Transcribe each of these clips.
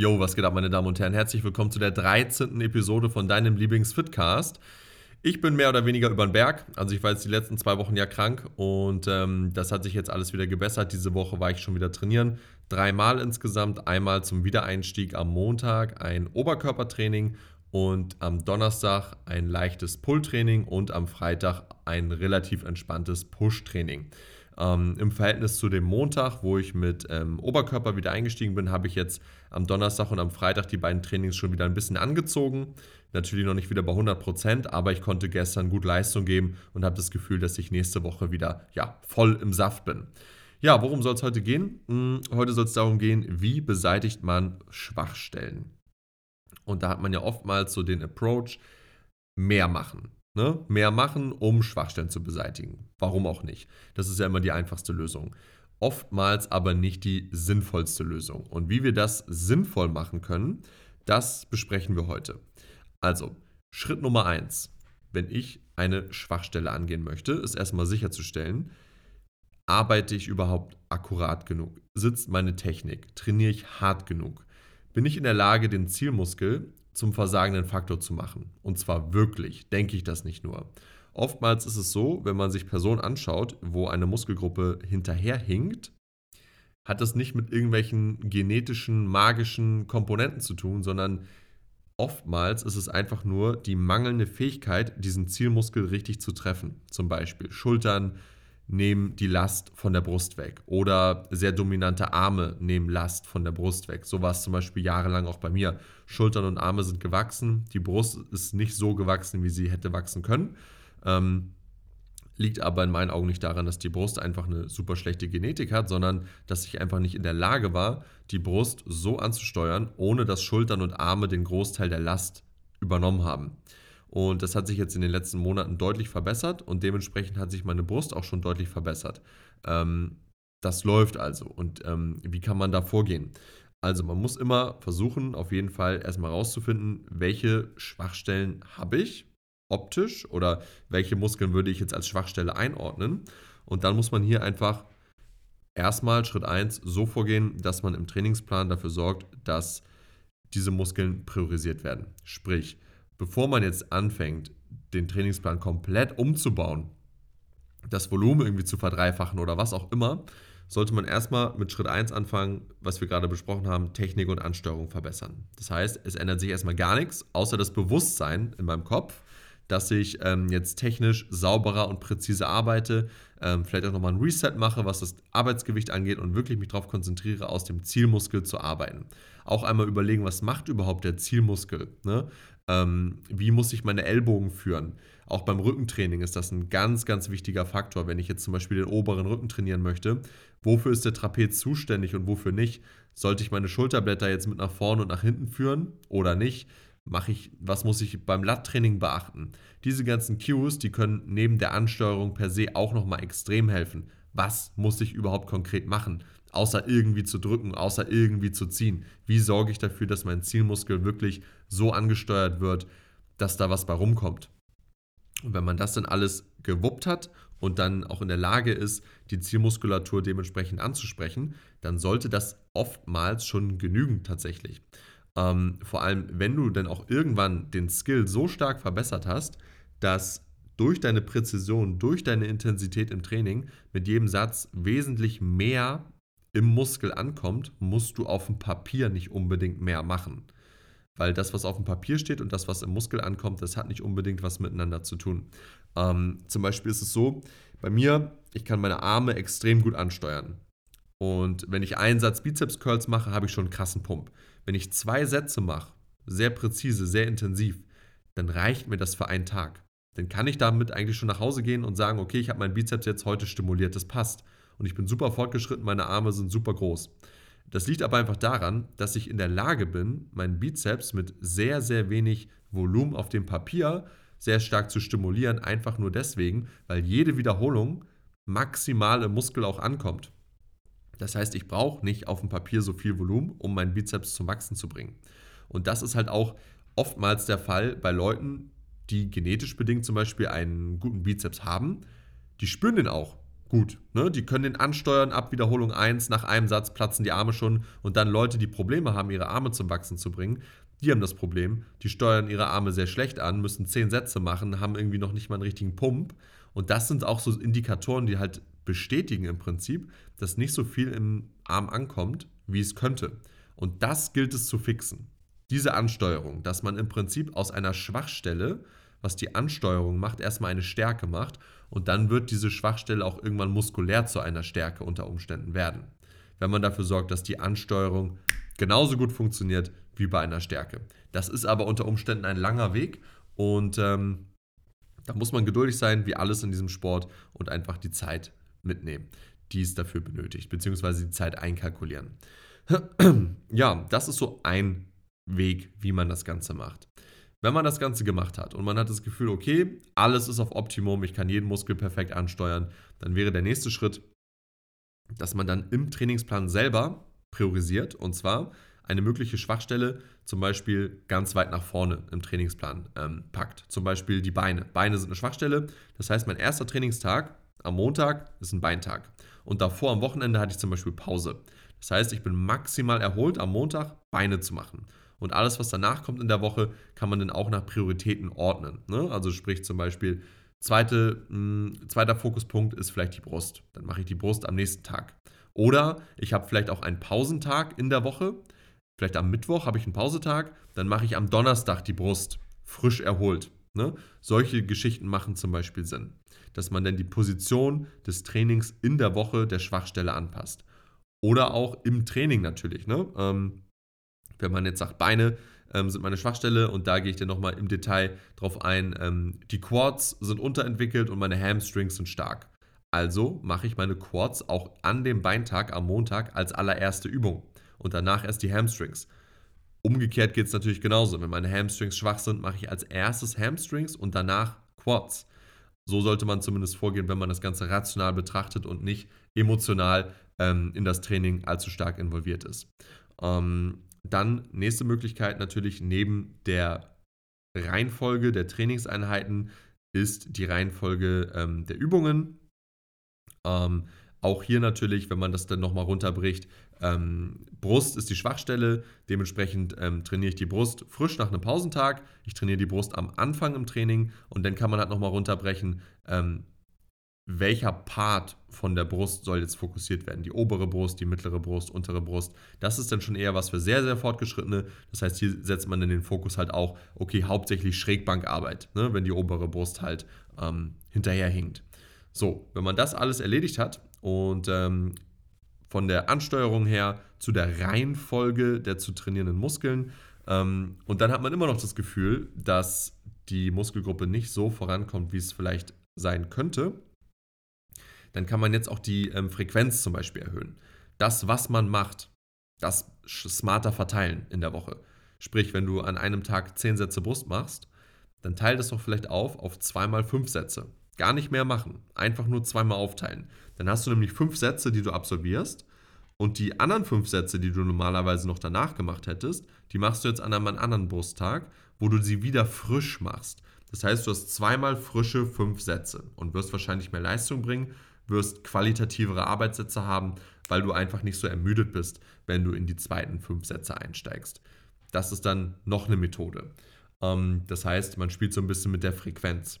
Yo, was geht ab, meine Damen und Herren? Herzlich willkommen zu der 13. Episode von deinem Lieblings-Fitcast. Ich bin mehr oder weniger über den Berg. Also ich war jetzt die letzten zwei Wochen ja krank und ähm, das hat sich jetzt alles wieder gebessert. Diese Woche war ich schon wieder trainieren. Dreimal insgesamt. Einmal zum Wiedereinstieg am Montag ein Oberkörpertraining und am Donnerstag ein leichtes Pull-Training und am Freitag ein relativ entspanntes Push-Training. Ähm, Im Verhältnis zu dem Montag, wo ich mit ähm, Oberkörper wieder eingestiegen bin, habe ich jetzt am Donnerstag und am Freitag die beiden Trainings schon wieder ein bisschen angezogen. Natürlich noch nicht wieder bei 100 Prozent, aber ich konnte gestern gut Leistung geben und habe das Gefühl, dass ich nächste Woche wieder ja, voll im Saft bin. Ja, worum soll es heute gehen? Hm, heute soll es darum gehen, wie beseitigt man Schwachstellen. Und da hat man ja oftmals so den Approach, mehr machen. Ne? Mehr machen, um Schwachstellen zu beseitigen. Warum auch nicht? Das ist ja immer die einfachste Lösung. Oftmals aber nicht die sinnvollste Lösung. Und wie wir das sinnvoll machen können, das besprechen wir heute. Also, Schritt Nummer eins, wenn ich eine Schwachstelle angehen möchte, ist erstmal sicherzustellen, arbeite ich überhaupt akkurat genug? Sitzt meine Technik? Trainiere ich hart genug? Bin ich in der Lage, den Zielmuskel zum versagenden Faktor zu machen. Und zwar wirklich, denke ich das nicht nur. Oftmals ist es so, wenn man sich Personen anschaut, wo eine Muskelgruppe hinterherhinkt, hat das nicht mit irgendwelchen genetischen, magischen Komponenten zu tun, sondern oftmals ist es einfach nur die mangelnde Fähigkeit, diesen Zielmuskel richtig zu treffen. Zum Beispiel Schultern, nehmen die Last von der Brust weg. Oder sehr dominante Arme nehmen Last von der Brust weg. So war es zum Beispiel jahrelang auch bei mir. Schultern und Arme sind gewachsen. Die Brust ist nicht so gewachsen, wie sie hätte wachsen können. Ähm, liegt aber in meinen Augen nicht daran, dass die Brust einfach eine super schlechte Genetik hat, sondern dass ich einfach nicht in der Lage war, die Brust so anzusteuern, ohne dass Schultern und Arme den Großteil der Last übernommen haben. Und das hat sich jetzt in den letzten Monaten deutlich verbessert und dementsprechend hat sich meine Brust auch schon deutlich verbessert. Ähm, das läuft also. Und ähm, wie kann man da vorgehen? Also man muss immer versuchen, auf jeden Fall erstmal rauszufinden, welche Schwachstellen habe ich optisch oder welche Muskeln würde ich jetzt als Schwachstelle einordnen. Und dann muss man hier einfach erstmal Schritt 1 so vorgehen, dass man im Trainingsplan dafür sorgt, dass diese Muskeln priorisiert werden. Sprich, bevor man jetzt anfängt, den Trainingsplan komplett umzubauen, das Volumen irgendwie zu verdreifachen oder was auch immer, sollte man erstmal mit Schritt 1 anfangen, was wir gerade besprochen haben, Technik und Ansteuerung verbessern. Das heißt, es ändert sich erstmal gar nichts, außer das Bewusstsein in meinem Kopf, dass ich ähm, jetzt technisch sauberer und präzise arbeite, ähm, vielleicht auch nochmal ein Reset mache, was das Arbeitsgewicht angeht und wirklich mich darauf konzentriere, aus dem Zielmuskel zu arbeiten. Auch einmal überlegen, was macht überhaupt der Zielmuskel? Ne? Ähm, wie muss ich meine Ellbogen führen? Auch beim Rückentraining ist das ein ganz, ganz wichtiger Faktor. Wenn ich jetzt zum Beispiel den oberen Rücken trainieren möchte, wofür ist der Trapez zuständig und wofür nicht? Sollte ich meine Schulterblätter jetzt mit nach vorne und nach hinten führen oder nicht? Mache ich, was muss ich beim Latttraining beachten? Diese ganzen Cues, die können neben der Ansteuerung per se auch nochmal extrem helfen. Was muss ich überhaupt konkret machen? außer irgendwie zu drücken, außer irgendwie zu ziehen? Wie sorge ich dafür, dass mein Zielmuskel wirklich so angesteuert wird, dass da was bei rumkommt? Und wenn man das dann alles gewuppt hat und dann auch in der Lage ist, die Zielmuskulatur dementsprechend anzusprechen, dann sollte das oftmals schon genügen tatsächlich. Ähm, vor allem, wenn du dann auch irgendwann den Skill so stark verbessert hast, dass durch deine Präzision, durch deine Intensität im Training mit jedem Satz wesentlich mehr im Muskel ankommt, musst du auf dem Papier nicht unbedingt mehr machen. Weil das, was auf dem Papier steht und das, was im Muskel ankommt, das hat nicht unbedingt was miteinander zu tun. Ähm, zum Beispiel ist es so, bei mir, ich kann meine Arme extrem gut ansteuern. Und wenn ich einen Satz Bizeps-Curls mache, habe ich schon einen krassen Pump. Wenn ich zwei Sätze mache, sehr präzise, sehr intensiv, dann reicht mir das für einen Tag. Dann kann ich damit eigentlich schon nach Hause gehen und sagen, okay, ich habe meinen Bizeps jetzt heute stimuliert, das passt und ich bin super fortgeschritten, meine Arme sind super groß. Das liegt aber einfach daran, dass ich in der Lage bin, meinen Bizeps mit sehr, sehr wenig Volumen auf dem Papier sehr stark zu stimulieren, einfach nur deswegen, weil jede Wiederholung maximal im Muskel auch ankommt. Das heißt, ich brauche nicht auf dem Papier so viel Volumen, um meinen Bizeps zum Wachsen zu bringen. Und das ist halt auch oftmals der Fall bei Leuten, die genetisch bedingt zum Beispiel einen guten Bizeps haben. Die spüren den auch gut. Ne? Die können den ansteuern, ab Wiederholung 1, nach einem Satz platzen die Arme schon und dann Leute, die Probleme haben, ihre Arme zum Wachsen zu bringen, die haben das Problem, die steuern ihre Arme sehr schlecht an, müssen 10 Sätze machen, haben irgendwie noch nicht mal einen richtigen Pump. Und das sind auch so Indikatoren, die halt bestätigen im Prinzip, dass nicht so viel im Arm ankommt, wie es könnte. Und das gilt es zu fixen. Diese Ansteuerung, dass man im Prinzip aus einer Schwachstelle, was die Ansteuerung macht, erstmal eine Stärke macht und dann wird diese Schwachstelle auch irgendwann muskulär zu einer Stärke unter Umständen werden. Wenn man dafür sorgt, dass die Ansteuerung genauso gut funktioniert wie bei einer Stärke. Das ist aber unter Umständen ein langer Weg und ähm, da muss man geduldig sein, wie alles in diesem Sport und einfach die Zeit mitnehmen, die es dafür benötigt, beziehungsweise die Zeit einkalkulieren. ja, das ist so ein Weg, wie man das Ganze macht. Wenn man das Ganze gemacht hat und man hat das Gefühl, okay, alles ist auf Optimum, ich kann jeden Muskel perfekt ansteuern, dann wäre der nächste Schritt, dass man dann im Trainingsplan selber priorisiert und zwar eine mögliche Schwachstelle zum Beispiel ganz weit nach vorne im Trainingsplan ähm, packt. Zum Beispiel die Beine. Beine sind eine Schwachstelle. Das heißt, mein erster Trainingstag am Montag ist ein Beintag. Und davor am Wochenende hatte ich zum Beispiel Pause. Das heißt, ich bin maximal erholt am Montag Beine zu machen. Und alles, was danach kommt in der Woche, kann man dann auch nach Prioritäten ordnen. Ne? Also sprich zum Beispiel, zweite, mh, hm, zweiter Fokuspunkt ist vielleicht die Brust. Dann mache ich die Brust am nächsten Tag. Oder ich habe vielleicht auch einen Pausentag in der Woche. Vielleicht am Mittwoch habe ich einen Pausetag. Dann mache ich am Donnerstag die Brust. Frisch erholt. Ne? Solche Geschichten machen zum Beispiel Sinn. Dass man dann die Position des Trainings in der Woche der Schwachstelle anpasst. Oder auch im Training natürlich. Ne? Ähm, wenn man jetzt sagt, Beine ähm, sind meine Schwachstelle und da gehe ich dann nochmal im Detail drauf ein. Ähm, die Quads sind unterentwickelt und meine Hamstrings sind stark. Also mache ich meine Quads auch an dem Beintag am Montag als allererste Übung und danach erst die Hamstrings. Umgekehrt geht es natürlich genauso. Wenn meine Hamstrings schwach sind, mache ich als erstes Hamstrings und danach Quads. So sollte man zumindest vorgehen, wenn man das Ganze rational betrachtet und nicht emotional ähm, in das Training allzu stark involviert ist. Ähm, dann nächste Möglichkeit natürlich neben der Reihenfolge der Trainingseinheiten ist die Reihenfolge ähm, der Übungen. Ähm, auch hier natürlich, wenn man das dann nochmal runterbricht, ähm, Brust ist die Schwachstelle, dementsprechend ähm, trainiere ich die Brust frisch nach einem Pausentag. Ich trainiere die Brust am Anfang im Training und dann kann man halt nochmal runterbrechen, ähm, welcher Part von der Brust soll jetzt fokussiert werden. Die obere Brust, die mittlere Brust, untere Brust. Das ist dann schon eher was für sehr, sehr fortgeschrittene. Das heißt, hier setzt man dann den Fokus halt auch, okay, hauptsächlich Schrägbankarbeit, ne, wenn die obere Brust halt ähm, hinterherhinkt. So, wenn man das alles erledigt hat und ähm, von der Ansteuerung her zu der Reihenfolge der zu trainierenden Muskeln, ähm, und dann hat man immer noch das Gefühl, dass die Muskelgruppe nicht so vorankommt, wie es vielleicht sein könnte, dann kann man jetzt auch die ähm, Frequenz zum Beispiel erhöhen. Das, was man macht, das smarter verteilen in der Woche. Sprich, wenn du an einem Tag 10 Sätze Brust machst, dann teile das doch vielleicht auf auf zweimal fünf Sätze. Gar nicht mehr machen. Einfach nur zweimal aufteilen. Dann hast du nämlich fünf Sätze, die du absolvierst. Und die anderen fünf Sätze, die du normalerweise noch danach gemacht hättest, die machst du jetzt an einem anderen Brusttag, wo du sie wieder frisch machst. Das heißt, du hast zweimal frische fünf Sätze und wirst wahrscheinlich mehr Leistung bringen, wirst qualitativere Arbeitssätze haben, weil du einfach nicht so ermüdet bist, wenn du in die zweiten fünf Sätze einsteigst. Das ist dann noch eine Methode. Ähm, das heißt, man spielt so ein bisschen mit der Frequenz.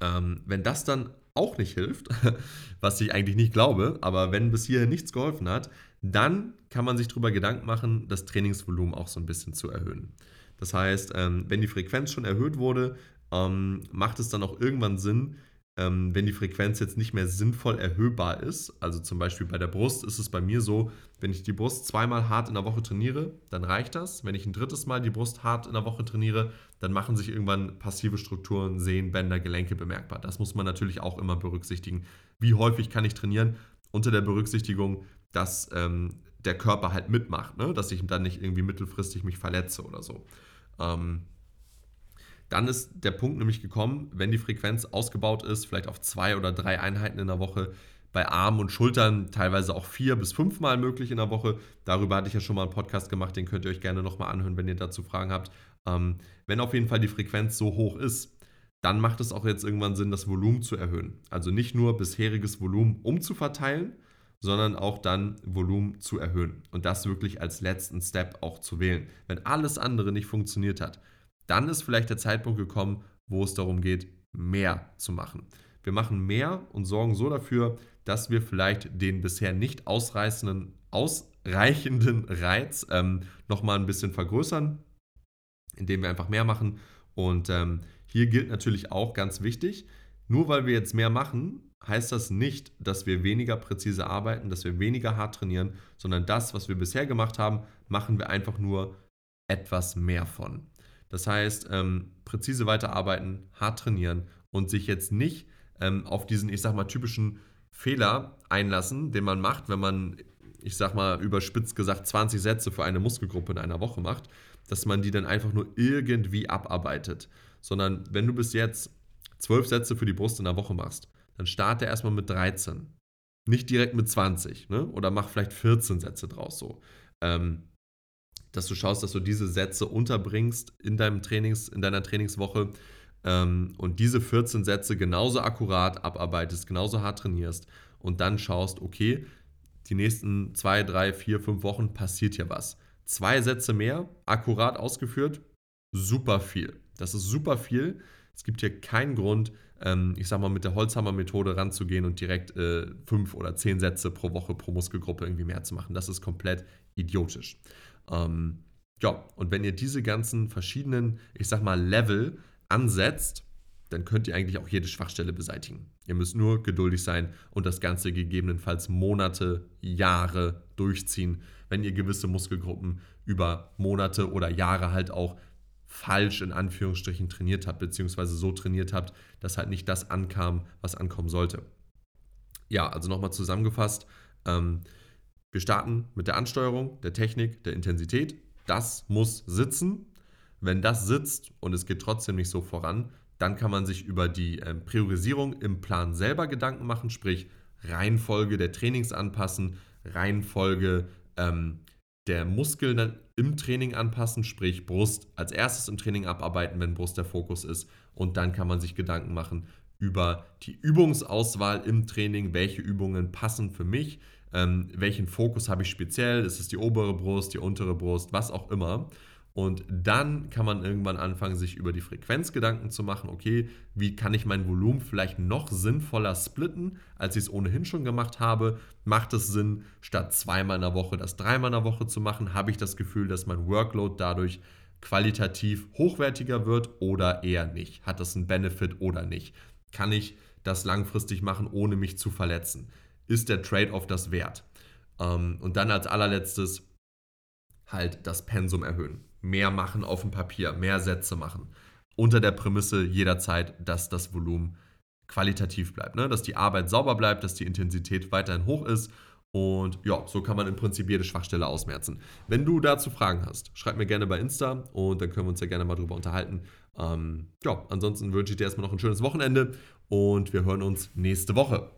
Ähm, wenn das dann auch nicht hilft, was ich eigentlich nicht glaube, aber wenn bis hierhin nichts geholfen hat, dann kann man sich darüber Gedanken machen, das Trainingsvolumen auch so ein bisschen zu erhöhen. Das heißt, ähm, wenn die Frequenz schon erhöht wurde, macht es dann auch irgendwann Sinn, ähm, wenn die Frequenz jetzt nicht mehr sinnvoll erhöhbar ist. Also zum Beispiel bei der Brust ist es bei mir so, wenn ich die Brust zweimal hart in der Woche trainiere, dann reicht das. Wenn ich ein drittes Mal die Brust hart in der Woche trainiere, dann machen sich irgendwann passive Strukturen, Sehnen, Bänder, Gelenke bemerkbar. Das muss man natürlich auch immer berücksichtigen. Wie häufig kann ich trainieren? Unter der Berücksichtigung, dass ähm, der Körper halt mitmacht, ne? dass ich dann nicht irgendwie mittelfristig mich verletze oder so. Ähm, dann ist der Punkt nämlich gekommen, wenn die Frequenz ausgebaut ist, vielleicht auf zwei oder drei Einheiten in der Woche, bei Armen und Schultern teilweise auch vier bis fünfmal möglich in der Woche. Darüber hatte ich ja schon mal einen Podcast gemacht, den könnt ihr euch gerne nochmal anhören, wenn ihr dazu Fragen habt. Ähm, wenn auf jeden Fall die Frequenz so hoch ist, dann macht es auch jetzt irgendwann Sinn, das Volumen zu erhöhen. Also nicht nur bisheriges Volumen umzuverteilen, sondern auch dann Volumen zu erhöhen und das wirklich als letzten Step auch zu wählen. Wenn alles andere nicht funktioniert hat, dann ist vielleicht der Zeitpunkt gekommen, wo es darum geht, mehr zu machen. Wir machen mehr und sorgen so dafür, dass wir vielleicht den bisher nicht ausreißenden, ausreichenden Reiz ähm, nochmal ein bisschen vergrößern, indem wir einfach mehr machen. Und ähm, hier gilt natürlich auch ganz wichtig, nur weil wir jetzt mehr machen, heißt das nicht, dass wir weniger präzise arbeiten, dass wir weniger hart trainieren, sondern das, was wir bisher gemacht haben, machen wir einfach nur etwas mehr von. Das heißt, ähm, präzise weiterarbeiten, hart trainieren und sich jetzt nicht ähm, auf diesen, ich sag mal, typischen Fehler einlassen, den man macht, wenn man, ich sag mal, überspitzt gesagt 20 Sätze für eine Muskelgruppe in einer Woche macht, dass man die dann einfach nur irgendwie abarbeitet. Sondern wenn du bis jetzt 12 Sätze für die Brust in der Woche machst, dann starte erstmal mit 13. Nicht direkt mit 20, ne? Oder mach vielleicht 14 Sätze draus so. Ähm, dass du schaust, dass du diese Sätze unterbringst in, deinem Trainings, in deiner Trainingswoche ähm, und diese 14 Sätze genauso akkurat abarbeitest, genauso hart trainierst und dann schaust, okay, die nächsten zwei, drei, vier, fünf Wochen passiert hier was. Zwei Sätze mehr, akkurat ausgeführt, super viel. Das ist super viel. Es gibt hier keinen Grund, ähm, ich sag mal, mit der Holzhammer-Methode ranzugehen und direkt äh, fünf oder zehn Sätze pro Woche pro Muskelgruppe irgendwie mehr zu machen. Das ist komplett idiotisch. Ähm, ja, und wenn ihr diese ganzen verschiedenen, ich sag mal, Level ansetzt, dann könnt ihr eigentlich auch jede Schwachstelle beseitigen. Ihr müsst nur geduldig sein und das Ganze gegebenenfalls Monate, Jahre durchziehen, wenn ihr gewisse Muskelgruppen über Monate oder Jahre halt auch falsch in Anführungsstrichen trainiert habt, beziehungsweise so trainiert habt, dass halt nicht das ankam, was ankommen sollte. Ja, also nochmal zusammengefasst, ähm, wir starten mit der Ansteuerung, der Technik, der Intensität. Das muss sitzen. Wenn das sitzt und es geht trotzdem nicht so voran, dann kann man sich über die ähm, Priorisierung im Plan selber Gedanken machen, sprich Reihenfolge der Trainings anpassen, Reihenfolge ähm, der Muskeln im Training anpassen, sprich Brust als erstes im Training abarbeiten, wenn Brust der Fokus ist. Und dann kann man sich Gedanken machen über die Übungsauswahl im Training, welche Übungen passen für mich, ähm, welchen Fokus habe ich speziell, ist es die obere Brust, die untere Brust, was auch immer. Und dann kann man irgendwann anfangen, sich über die Frequenz Gedanken zu machen, okay, wie kann ich mein Volumen vielleicht noch sinnvoller splitten, als ich es ohnehin schon gemacht habe? Macht es Sinn, statt zweimal in der Woche das dreimal in der Woche zu machen? Habe ich das Gefühl, dass mein Workload dadurch qualitativ hochwertiger wird oder eher nicht? Hat das einen Benefit oder nicht? Kann ich das langfristig machen, ohne mich zu verletzen? Ist der Trade-off das wert? Ähm, und dann als allerletztes halt das Pensum erhöhen mehr machen auf dem Papier, mehr Sätze machen. Unter der Prämisse jederzeit, dass das Volumen qualitativ bleibt, ne? dass die Arbeit sauber bleibt, dass die Intensität weiterhin hoch ist. Und ja, so kann man im Prinzip jede Schwachstelle ausmerzen. Wenn du dazu Fragen hast, schreib mir gerne bei Insta und dann können wir uns ja gerne mal drüber unterhalten. Ähm, ja, ansonsten wünsche ich dir erstmal noch ein schönes Wochenende und wir hören uns nächste Woche.